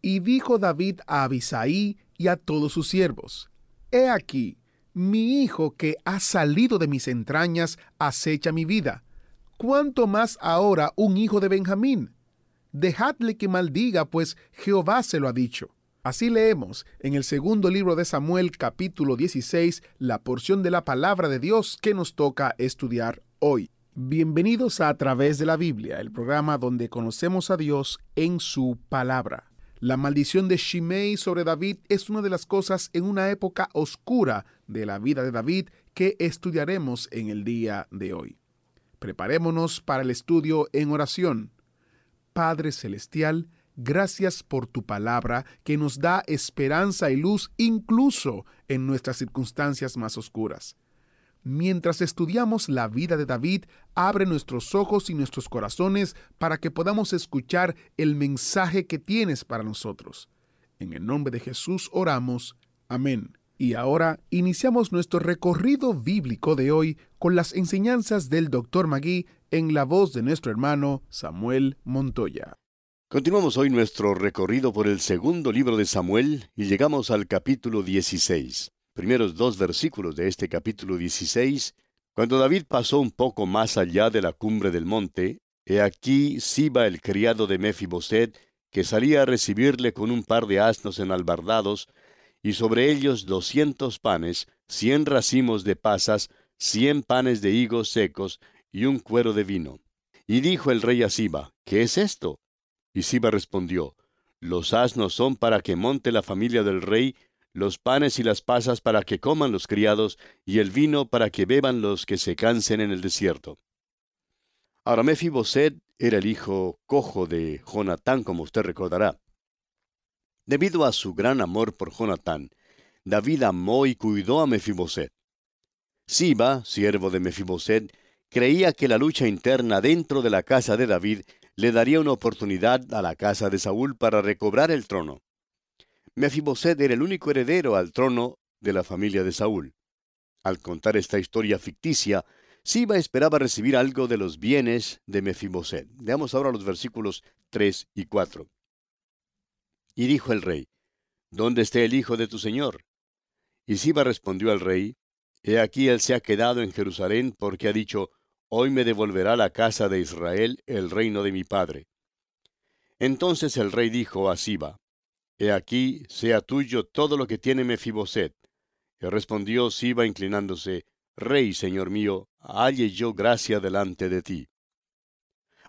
Y dijo David a Abisaí y a todos sus siervos, He aquí, mi hijo que ha salido de mis entrañas acecha mi vida. ¿Cuánto más ahora un hijo de Benjamín? Dejadle que maldiga, pues Jehová se lo ha dicho. Así leemos en el segundo libro de Samuel capítulo 16 la porción de la palabra de Dios que nos toca estudiar hoy. Bienvenidos a, a través de la Biblia, el programa donde conocemos a Dios en su palabra. La maldición de Shimei sobre David es una de las cosas en una época oscura de la vida de David que estudiaremos en el día de hoy. Preparémonos para el estudio en oración. Padre Celestial, gracias por tu palabra que nos da esperanza y luz incluso en nuestras circunstancias más oscuras. Mientras estudiamos la vida de David, abre nuestros ojos y nuestros corazones para que podamos escuchar el mensaje que tienes para nosotros. En el nombre de Jesús oramos. Amén. Y ahora iniciamos nuestro recorrido bíblico de hoy con las enseñanzas del Dr. Magui en la voz de nuestro hermano Samuel Montoya. Continuamos hoy nuestro recorrido por el segundo libro de Samuel y llegamos al capítulo 16 primeros dos versículos de este capítulo 16, cuando David pasó un poco más allá de la cumbre del monte, he aquí Siba el criado de Mefiboset, que salía a recibirle con un par de asnos enalbardados, y sobre ellos doscientos panes, cien racimos de pasas, cien panes de higos secos, y un cuero de vino. Y dijo el rey a Siba, ¿qué es esto? Y Siba respondió, Los asnos son para que monte la familia del rey, los panes y las pasas para que coman los criados, y el vino para que beban los que se cansen en el desierto. Ahora Mefiboset era el hijo cojo de Jonatán, como usted recordará. Debido a su gran amor por Jonatán, David amó y cuidó a Mefiboset. Siba, siervo de Mefiboset, creía que la lucha interna dentro de la casa de David le daría una oportunidad a la casa de Saúl para recobrar el trono. Mefiboset era el único heredero al trono de la familia de Saúl. Al contar esta historia ficticia, Siba esperaba recibir algo de los bienes de Mefiboset. Veamos ahora los versículos 3 y 4. Y dijo el rey, ¿Dónde está el hijo de tu señor? Y Siba respondió al rey, He aquí él se ha quedado en Jerusalén porque ha dicho, Hoy me devolverá la casa de Israel el reino de mi padre. Entonces el rey dijo a Siba, He aquí, sea tuyo todo lo que tiene Mefiboset. Y respondió Siba inclinándose, Rey, señor mío, halle yo gracia delante de ti.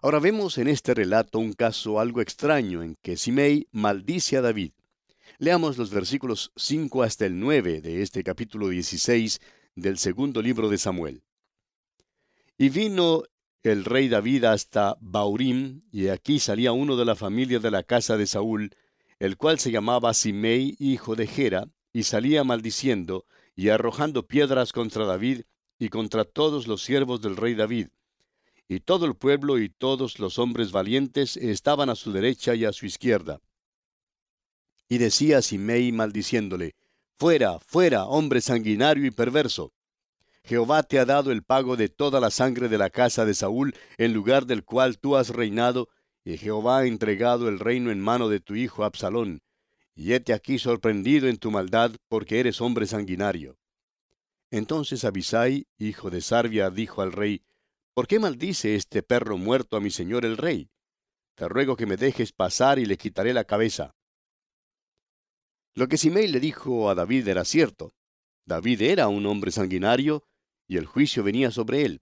Ahora vemos en este relato un caso algo extraño en que Simei maldice a David. Leamos los versículos 5 hasta el 9 de este capítulo 16 del segundo libro de Samuel. Y vino el rey David hasta Baurim, y aquí salía uno de la familia de la casa de Saúl, el cual se llamaba Simei, hijo de Gera, y salía maldiciendo y arrojando piedras contra David y contra todos los siervos del rey David. Y todo el pueblo y todos los hombres valientes estaban a su derecha y a su izquierda. Y decía Simei maldiciéndole, Fuera, fuera, hombre sanguinario y perverso. Jehová te ha dado el pago de toda la sangre de la casa de Saúl, en lugar del cual tú has reinado, y Jehová ha entregado el reino en mano de tu hijo Absalón, y hete aquí sorprendido en tu maldad, porque eres hombre sanguinario. Entonces Abisai, hijo de Sarbia, dijo al rey, ¿Por qué maldice este perro muerto a mi señor el rey? Te ruego que me dejes pasar y le quitaré la cabeza. Lo que Simei le dijo a David era cierto. David era un hombre sanguinario, y el juicio venía sobre él.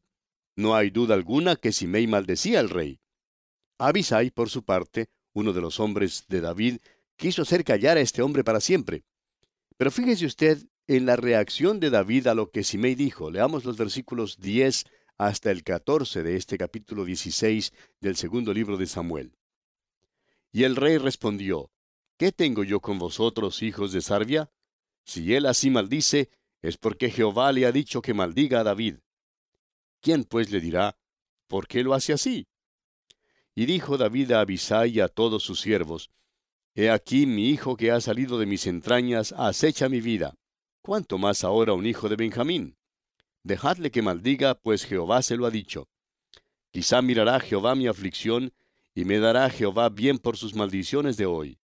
No hay duda alguna que Simei maldecía al rey. Abisai, por su parte, uno de los hombres de David, quiso hacer callar a este hombre para siempre. Pero fíjese usted en la reacción de David a lo que Simei dijo. Leamos los versículos 10 hasta el 14 de este capítulo 16 del segundo libro de Samuel. Y el rey respondió, ¿qué tengo yo con vosotros, hijos de Sarvia? Si él así maldice, es porque Jehová le ha dicho que maldiga a David. ¿Quién pues le dirá, ¿por qué lo hace así? Y dijo David a Abisai y a todos sus siervos, He aquí mi hijo que ha salido de mis entrañas acecha mi vida. ¿Cuánto más ahora un hijo de Benjamín? Dejadle que maldiga, pues Jehová se lo ha dicho. Quizá mirará Jehová mi aflicción, y me dará Jehová bien por sus maldiciones de hoy.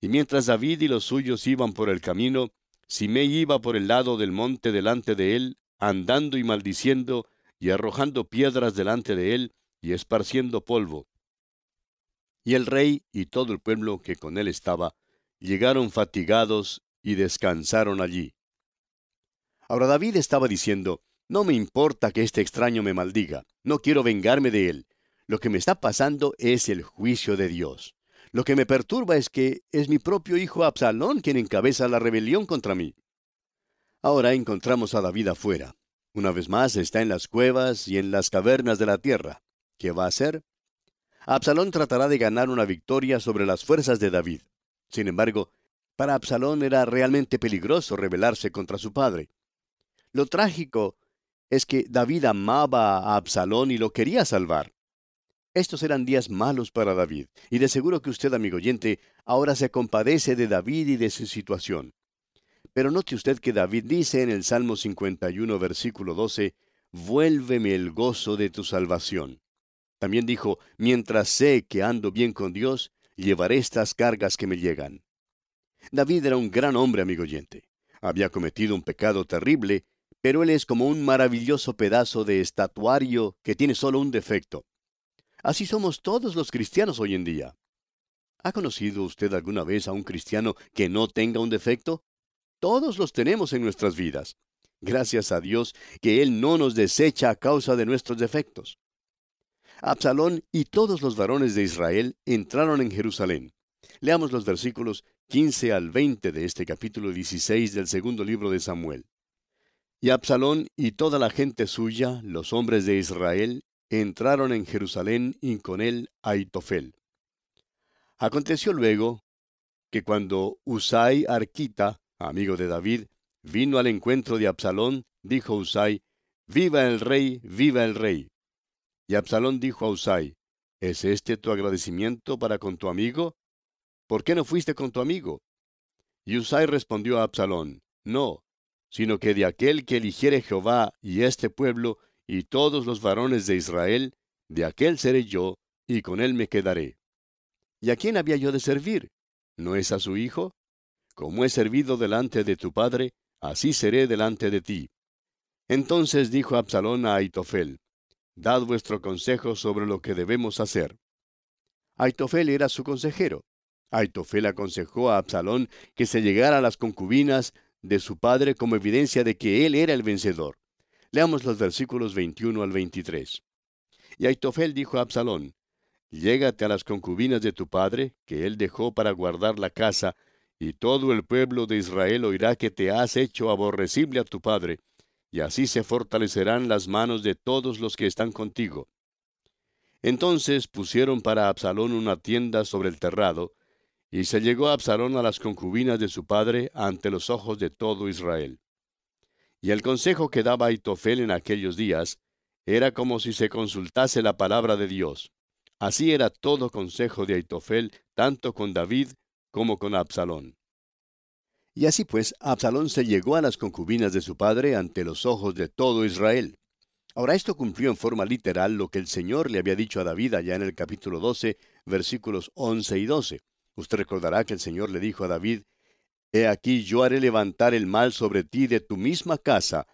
Y mientras David y los suyos iban por el camino, Simei iba por el lado del monte delante de él, andando y maldiciendo, y arrojando piedras delante de él, y esparciendo polvo. Y el rey y todo el pueblo que con él estaba llegaron fatigados y descansaron allí. Ahora David estaba diciendo, no me importa que este extraño me maldiga, no quiero vengarme de él. Lo que me está pasando es el juicio de Dios. Lo que me perturba es que es mi propio hijo Absalón quien encabeza la rebelión contra mí. Ahora encontramos a David afuera. Una vez más está en las cuevas y en las cavernas de la tierra. ¿Qué va a hacer? Absalón tratará de ganar una victoria sobre las fuerzas de David. Sin embargo, para Absalón era realmente peligroso rebelarse contra su padre. Lo trágico es que David amaba a Absalón y lo quería salvar. Estos eran días malos para David, y de seguro que usted, amigo oyente, ahora se compadece de David y de su situación. Pero note usted que David dice en el Salmo 51, versículo 12, Vuélveme el gozo de tu salvación. También dijo, mientras sé que ando bien con Dios, llevaré estas cargas que me llegan. David era un gran hombre, amigo oyente. Había cometido un pecado terrible, pero él es como un maravilloso pedazo de estatuario que tiene solo un defecto. Así somos todos los cristianos hoy en día. ¿Ha conocido usted alguna vez a un cristiano que no tenga un defecto? Todos los tenemos en nuestras vidas. Gracias a Dios que Él no nos desecha a causa de nuestros defectos. Absalón y todos los varones de Israel entraron en Jerusalén. Leamos los versículos 15 al 20 de este capítulo 16 del segundo libro de Samuel. Y Absalón y toda la gente suya, los hombres de Israel, entraron en Jerusalén y con él Aitofel. Aconteció luego que cuando Usai Arquita, amigo de David, vino al encuentro de Absalón, dijo Usai, Viva el rey, viva el rey. Y Absalón dijo a Usai, ¿Es este tu agradecimiento para con tu amigo? ¿Por qué no fuiste con tu amigo? Y Usai respondió a Absalón, No, sino que de aquel que eligiere Jehová y este pueblo y todos los varones de Israel, de aquel seré yo, y con él me quedaré. ¿Y a quién había yo de servir? ¿No es a su hijo? Como he servido delante de tu padre, así seré delante de ti. Entonces dijo Absalón a Aitofel, Dad vuestro consejo sobre lo que debemos hacer. Aitofel era su consejero. Aitofel aconsejó a Absalón que se llegara a las concubinas de su padre como evidencia de que él era el vencedor. Leamos los versículos 21 al 23. Y Aitofel dijo a Absalón, Llégate a las concubinas de tu padre, que él dejó para guardar la casa, y todo el pueblo de Israel oirá que te has hecho aborrecible a tu padre, y así se fortalecerán las manos de todos los que están contigo. Entonces pusieron para Absalón una tienda sobre el terrado, y se llegó Absalón a las concubinas de su padre ante los ojos de todo Israel. Y el consejo que daba Aitofel en aquellos días era como si se consultase la palabra de Dios. Así era todo consejo de Aitofel, tanto con David como con Absalón. Y así pues, Absalón se llegó a las concubinas de su padre ante los ojos de todo Israel. Ahora esto cumplió en forma literal lo que el Señor le había dicho a David allá en el capítulo 12, versículos 11 y 12. Usted recordará que el Señor le dijo a David, He aquí yo haré levantar el mal sobre ti de tu misma casa,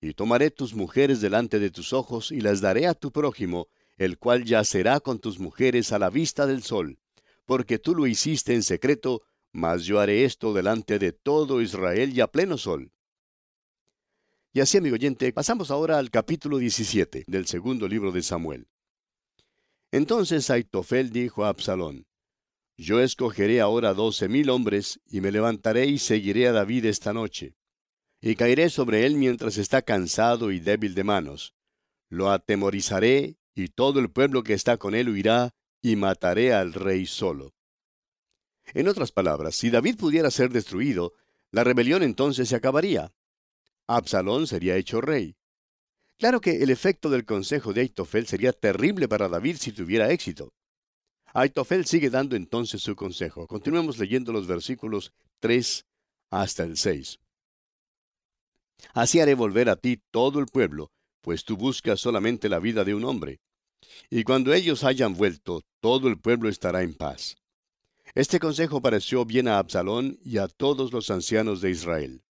y tomaré tus mujeres delante de tus ojos y las daré a tu prójimo, el cual yacerá con tus mujeres a la vista del sol, porque tú lo hiciste en secreto, mas yo haré esto delante de todo Israel y a pleno sol. Y así, amigo oyente, pasamos ahora al capítulo 17 del segundo libro de Samuel. Entonces Aitofel dijo a Absalón, Yo escogeré ahora doce mil hombres, y me levantaré y seguiré a David esta noche. Y caeré sobre él mientras está cansado y débil de manos. Lo atemorizaré, y todo el pueblo que está con él huirá, y mataré al rey solo. En otras palabras, si David pudiera ser destruido, la rebelión entonces se acabaría. Absalón sería hecho rey. Claro que el efecto del consejo de Aitofel sería terrible para David si tuviera éxito. Aitofel sigue dando entonces su consejo. Continuemos leyendo los versículos 3 hasta el 6. Así haré volver a ti todo el pueblo, pues tú buscas solamente la vida de un hombre. Y cuando ellos hayan vuelto, todo el pueblo estará en paz. Este consejo pareció bien a Absalón y a todos los ancianos de Israel.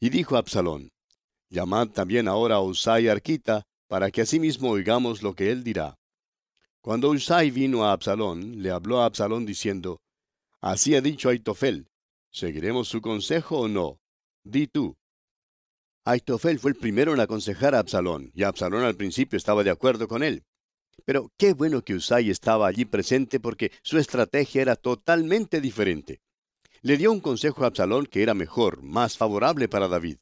Y dijo Absalón, Llamad también ahora a Usai Arquita, para que asimismo oigamos lo que él dirá. Cuando Usai vino a Absalón, le habló a Absalón diciendo, Así ha dicho Aitofel, ¿seguiremos su consejo o no? Di tú. Aitofel fue el primero en aconsejar a Absalón, y Absalón al principio estaba de acuerdo con él. Pero qué bueno que Usai estaba allí presente porque su estrategia era totalmente diferente. Le dio un consejo a Absalón que era mejor, más favorable para David.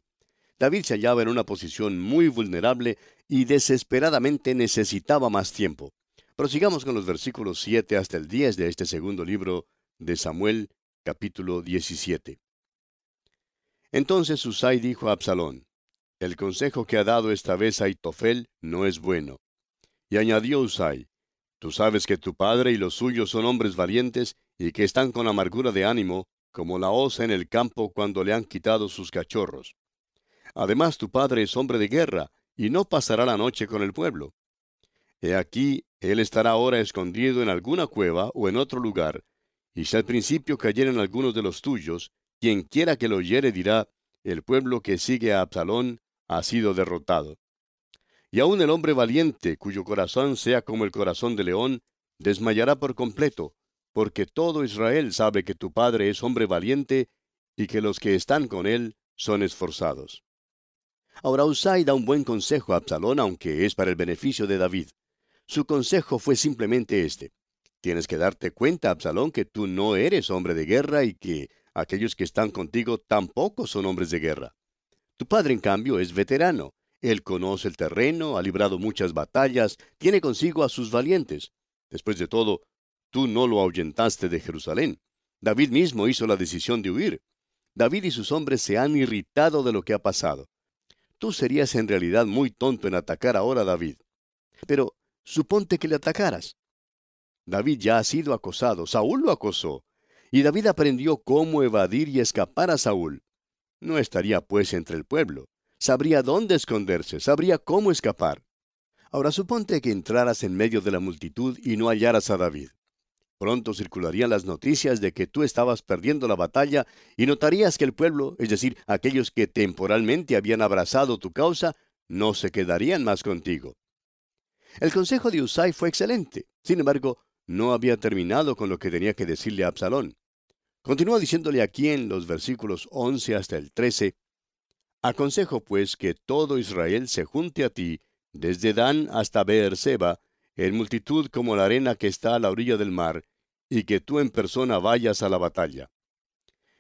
David se hallaba en una posición muy vulnerable y desesperadamente necesitaba más tiempo. Prosigamos con los versículos 7 hasta el 10 de este segundo libro de Samuel, capítulo 17. Entonces Usai dijo a Absalón, el consejo que ha dado esta vez Aitofel no es bueno. Y añadió Usai, Tú sabes que tu padre y los suyos son hombres valientes y que están con amargura de ánimo, como la osa en el campo cuando le han quitado sus cachorros. Además tu padre es hombre de guerra, y no pasará la noche con el pueblo. He aquí, él estará ahora escondido en alguna cueva o en otro lugar, y si al principio cayeren algunos de los tuyos, quien quiera que lo oyere dirá, el pueblo que sigue a Absalón ha sido derrotado. Y aun el hombre valiente, cuyo corazón sea como el corazón de león, desmayará por completo, porque todo Israel sabe que tu padre es hombre valiente y que los que están con él son esforzados. Ahora Usai da un buen consejo a Absalón, aunque es para el beneficio de David. Su consejo fue simplemente este. Tienes que darte cuenta, Absalón, que tú no eres hombre de guerra y que aquellos que están contigo tampoco son hombres de guerra. Tu padre, en cambio, es veterano. Él conoce el terreno, ha librado muchas batallas, tiene consigo a sus valientes. Después de todo, tú no lo ahuyentaste de Jerusalén. David mismo hizo la decisión de huir. David y sus hombres se han irritado de lo que ha pasado. Tú serías en realidad muy tonto en atacar ahora a David. Pero suponte que le atacaras. David ya ha sido acosado, Saúl lo acosó, y David aprendió cómo evadir y escapar a Saúl. No estaría pues entre el pueblo. Sabría dónde esconderse, sabría cómo escapar. Ahora suponte que entraras en medio de la multitud y no hallaras a David. Pronto circularían las noticias de que tú estabas perdiendo la batalla y notarías que el pueblo, es decir, aquellos que temporalmente habían abrazado tu causa, no se quedarían más contigo. El consejo de Usai fue excelente. Sin embargo, no había terminado con lo que tenía que decirle a Absalón. Continúa diciéndole aquí en los versículos 11 hasta el 13, Aconsejo pues que todo Israel se junte a ti, desde Dan hasta Beerseba, en multitud como la arena que está a la orilla del mar, y que tú en persona vayas a la batalla.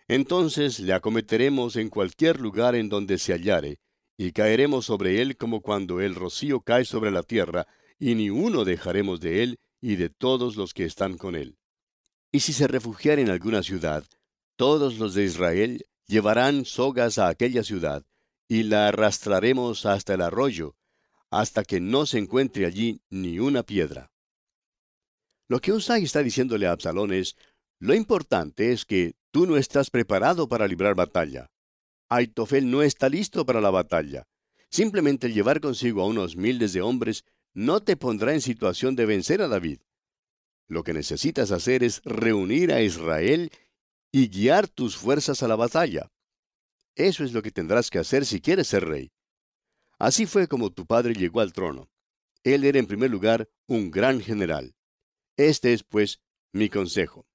Entonces le acometeremos en cualquier lugar en donde se hallare, y caeremos sobre él como cuando el rocío cae sobre la tierra, y ni uno dejaremos de él y de todos los que están con él. Y si se refugiara en alguna ciudad, todos los de Israel llevarán sogas a aquella ciudad, y la arrastraremos hasta el arroyo, hasta que no se encuentre allí ni una piedra. Lo que Usai está diciéndole a Absalón es, lo importante es que tú no estás preparado para librar batalla. Aitofel no está listo para la batalla. Simplemente el llevar consigo a unos miles de hombres no te pondrá en situación de vencer a David. Lo que necesitas hacer es reunir a Israel y guiar tus fuerzas a la batalla. Eso es lo que tendrás que hacer si quieres ser rey. Así fue como tu padre llegó al trono. Él era en primer lugar un gran general. Este es, pues, mi consejo.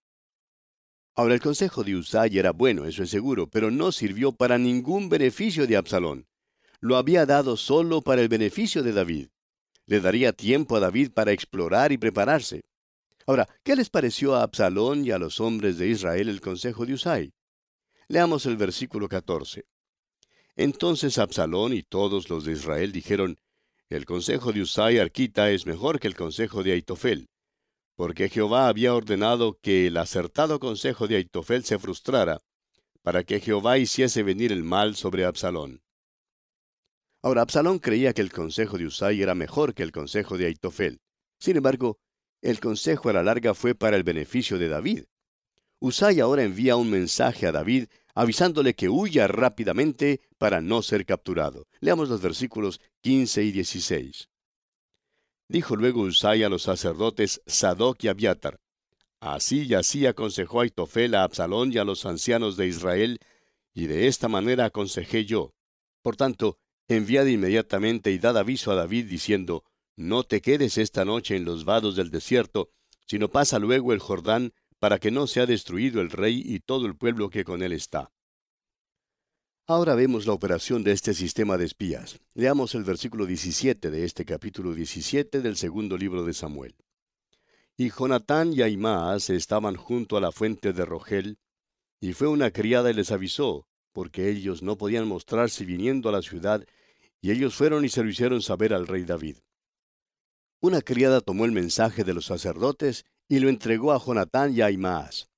Ahora el consejo de Usai era bueno, eso es seguro, pero no sirvió para ningún beneficio de Absalón. Lo había dado solo para el beneficio de David. Le daría tiempo a David para explorar y prepararse. Ahora, ¿qué les pareció a Absalón y a los hombres de Israel el consejo de Usai? Leamos el versículo 14. Entonces Absalón y todos los de Israel dijeron, El consejo de Usai Arquita es mejor que el consejo de Aitofel. porque Jehová había ordenado que el acertado consejo de Aitofel se frustrara, para que Jehová hiciese venir el mal sobre Absalón. Ahora, Absalón creía que el consejo de Usai era mejor que el consejo de Aitofel. Sin embargo, el consejo a la larga fue para el beneficio de David. Usai ahora envía un mensaje a David avisándole que huya rápidamente para no ser capturado. Leamos los versículos 15 y 16. Dijo luego Usai a los sacerdotes Sadoc y Abiatar, Así y así aconsejó Aitofel a Absalón y a los ancianos de Israel, y de esta manera aconsejé yo. Por tanto, enviad inmediatamente y dad aviso a David diciendo, No te quedes esta noche en los vados del desierto, sino pasa luego el Jordán, para que no sea destruido el rey y todo el pueblo que con él está. Ahora vemos la operación de este sistema de espías. Leamos el versículo 17 de este capítulo 17 del segundo libro de Samuel. Y Jonatán y Aimaas estaban junto a la fuente de Rogel, y fue una criada y les avisó, porque ellos no podían mostrarse viniendo a la ciudad, y ellos fueron y se lo hicieron saber al rey David. Una criada tomó el mensaje de los sacerdotes y lo entregó a Jonatán y a Aimaas.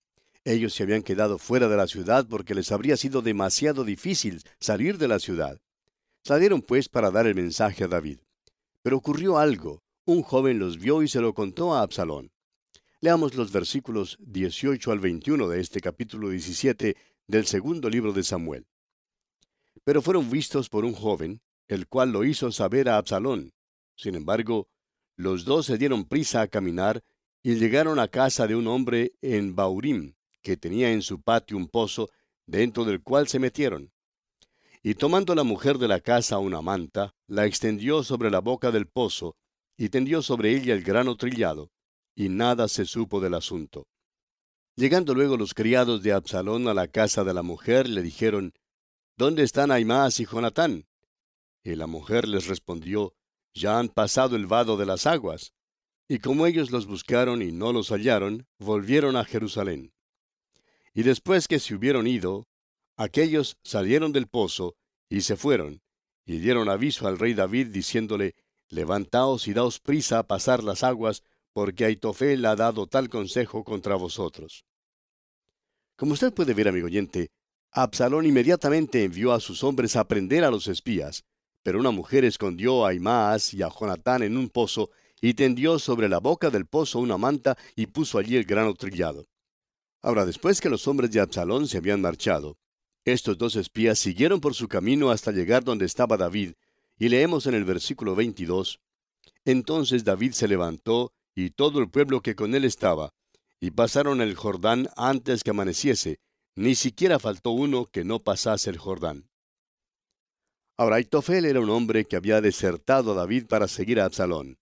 Ellos se habían quedado fuera de la ciudad porque les habría sido demasiado difícil salir de la ciudad. Salieron pues para dar el mensaje a David. Pero ocurrió algo. Un joven los vio y se lo contó a Absalón. Leamos los versículos 18 al 21 de este capítulo 17 del segundo libro de Samuel. Pero fueron vistos por un joven, el cual lo hizo saber a Absalón. Sin embargo, los dos se dieron prisa a caminar y llegaron a casa de un hombre en Baurim, que tenía en su patio un pozo, dentro del cual se metieron. Y tomando la mujer de la casa una manta, la extendió sobre la boca del pozo, y tendió sobre ella el grano trillado, y nada se supo del asunto. Llegando luego los criados de Absalón a la casa de la mujer, le dijeron, ¿Dónde están Aimás y Jonatán? Y la mujer les respondió, Ya han pasado el vado de las aguas. Y como ellos los buscaron y no los hallaron, volvieron a Jerusalén. Y después que se hubieron ido, aquellos salieron del pozo y se fueron, y dieron aviso al rey David diciéndole, Levantaos y daos prisa a pasar las aguas, porque Aitofel ha dado tal consejo contra vosotros. Como usted puede ver, amigo oyente, Absalón inmediatamente envió a sus hombres a prender a los espías, pero una mujer escondió a Imaas y a Jonatán en un pozo, y tendió sobre la boca del pozo una manta y puso allí el grano trillado. Ahora, después que los hombres de Absalón se habían marchado, estos dos espías siguieron por su camino hasta llegar donde estaba David, y leemos en el versículo 22, Entonces David se levantó, y todo el pueblo que con él estaba, y pasaron el Jordán antes que amaneciese, ni siquiera faltó uno que no pasase el Jordán. Ahora, Aitofel era un hombre que había desertado a David para seguir a Absalón.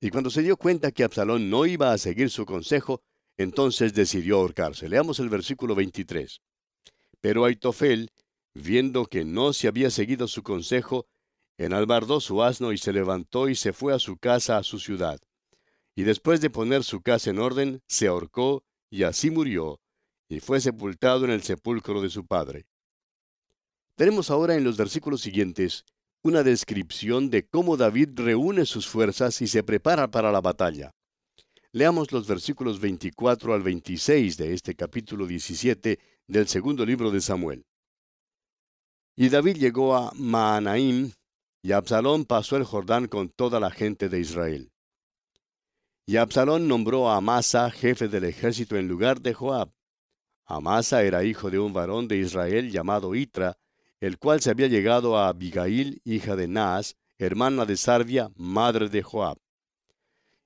Y cuando se dio cuenta que Absalón no iba a seguir su consejo, entonces decidió ahorcarse. Leamos el versículo 23. Pero Aitofel, viendo que no se había seguido su consejo, enalbardó su asno y se levantó y se fue a su casa, a su ciudad. Y después de poner su casa en orden, se ahorcó y así murió, y fue sepultado en el sepulcro de su padre. Tenemos ahora en los versículos siguientes una descripción de cómo David reúne sus fuerzas y se prepara para la batalla. Leamos los versículos 24 al 26 de este capítulo 17 del segundo libro de Samuel. Y David llegó a Maanaim, y Absalón pasó el Jordán con toda la gente de Israel. Y Absalón nombró a Amasa jefe del ejército en lugar de Joab. Amasa era hijo de un varón de Israel llamado Itra, el cual se había llegado a Abigail, hija de Naas, hermana de Sarvia, madre de Joab.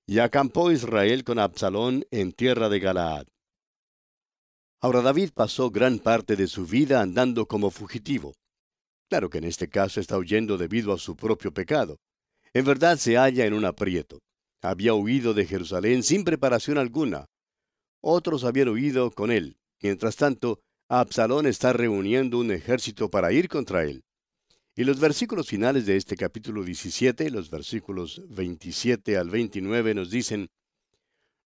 Y acampó Israel con Absalón en tierra de Galaad. Ahora David pasó gran parte de su vida andando como fugitivo. Claro que en este caso está huyendo debido a su propio pecado. En verdad se halla en un aprieto. Había huido de Jerusalén sin preparación alguna. Otros habían huido con él. Mientras tanto, Absalón está reuniendo un ejército para ir contra él. Y los versículos finales de este capítulo 17, los versículos 27 al 29 nos dicen,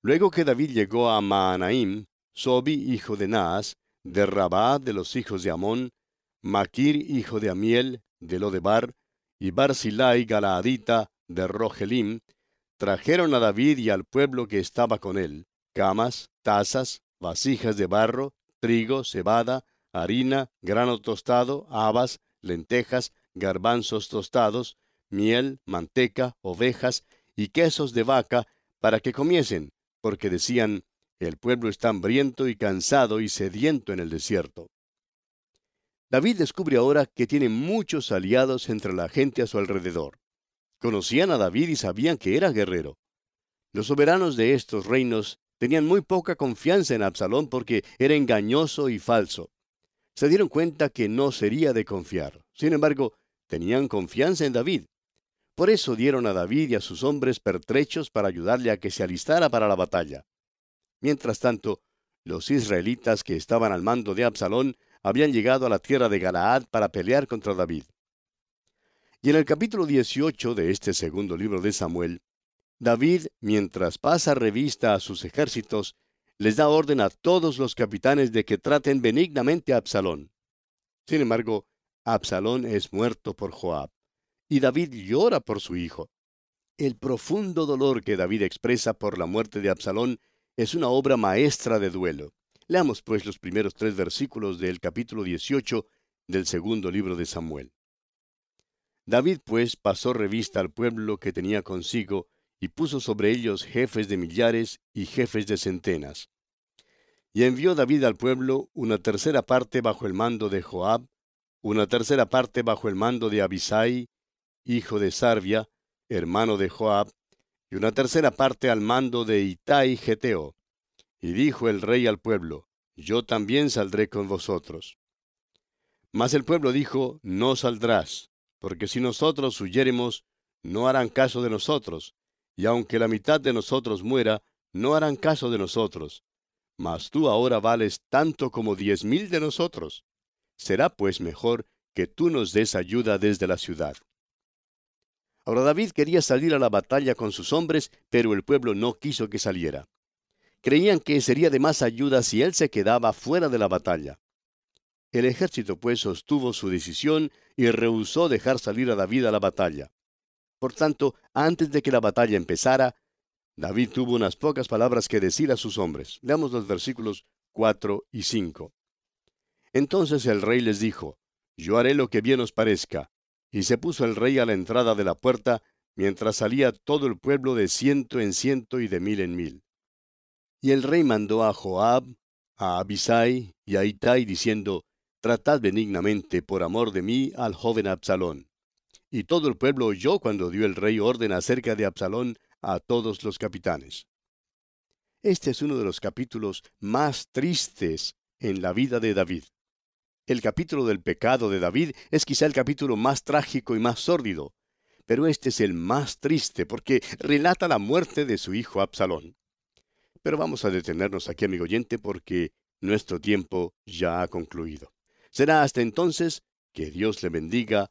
Luego que David llegó a Maanaim, Sobi, hijo de Naas, de Rabá, de los hijos de Amón, Maquir, hijo de Amiel, de Lodebar, y Barzilai Galaadita, de Rogelim, trajeron a David y al pueblo que estaba con él camas, tazas, vasijas de barro, trigo, cebada, harina, grano tostado, habas, lentejas, garbanzos tostados, miel, manteca, ovejas y quesos de vaca para que comiesen, porque decían, el pueblo está hambriento y cansado y sediento en el desierto. David descubre ahora que tiene muchos aliados entre la gente a su alrededor. Conocían a David y sabían que era guerrero. Los soberanos de estos reinos tenían muy poca confianza en Absalón porque era engañoso y falso. Se dieron cuenta que no sería de confiar. Sin embargo, tenían confianza en David. Por eso dieron a David y a sus hombres pertrechos para ayudarle a que se alistara para la batalla. Mientras tanto, los israelitas que estaban al mando de Absalón habían llegado a la tierra de Galaad para pelear contra David. Y en el capítulo 18 de este segundo libro de Samuel, David, mientras pasa revista a sus ejércitos, les da orden a todos los capitanes de que traten benignamente a Absalón. Sin embargo, Absalón es muerto por Joab y David llora por su hijo. El profundo dolor que David expresa por la muerte de Absalón es una obra maestra de duelo. Leamos pues los primeros tres versículos del capítulo 18 del segundo libro de Samuel. David pues pasó revista al pueblo que tenía consigo y puso sobre ellos jefes de millares y jefes de centenas. Y envió David al pueblo una tercera parte bajo el mando de Joab, una tercera parte bajo el mando de Abisai, hijo de Sarvia, hermano de Joab, y una tercera parte al mando de Itai Geteo. Y dijo el rey al pueblo, Yo también saldré con vosotros. Mas el pueblo dijo, No saldrás, porque si nosotros huyéremos, no harán caso de nosotros, y aunque la mitad de nosotros muera, no harán caso de nosotros. Mas tú ahora vales tanto como diez mil de nosotros. Será pues mejor que tú nos des ayuda desde la ciudad. Ahora David quería salir a la batalla con sus hombres, pero el pueblo no quiso que saliera. Creían que sería de más ayuda si él se quedaba fuera de la batalla. El ejército pues sostuvo su decisión y rehusó dejar salir a David a la batalla. Por tanto, antes de que la batalla empezara, David tuvo unas pocas palabras que decir a sus hombres. Leamos los versículos 4 y 5. Entonces el rey les dijo, Yo haré lo que bien os parezca, y se puso el rey a la entrada de la puerta, mientras salía todo el pueblo de ciento en ciento y de mil en mil. Y el rey mandó a Joab, a Abisai y a Itai, diciendo, Tratad benignamente por amor de mí al joven Absalón. Y todo el pueblo oyó cuando dio el rey orden acerca de Absalón a todos los capitanes. Este es uno de los capítulos más tristes en la vida de David. El capítulo del pecado de David es quizá el capítulo más trágico y más sórdido, pero este es el más triste porque relata la muerte de su hijo Absalón. Pero vamos a detenernos aquí, amigo oyente, porque nuestro tiempo ya ha concluido. Será hasta entonces que Dios le bendiga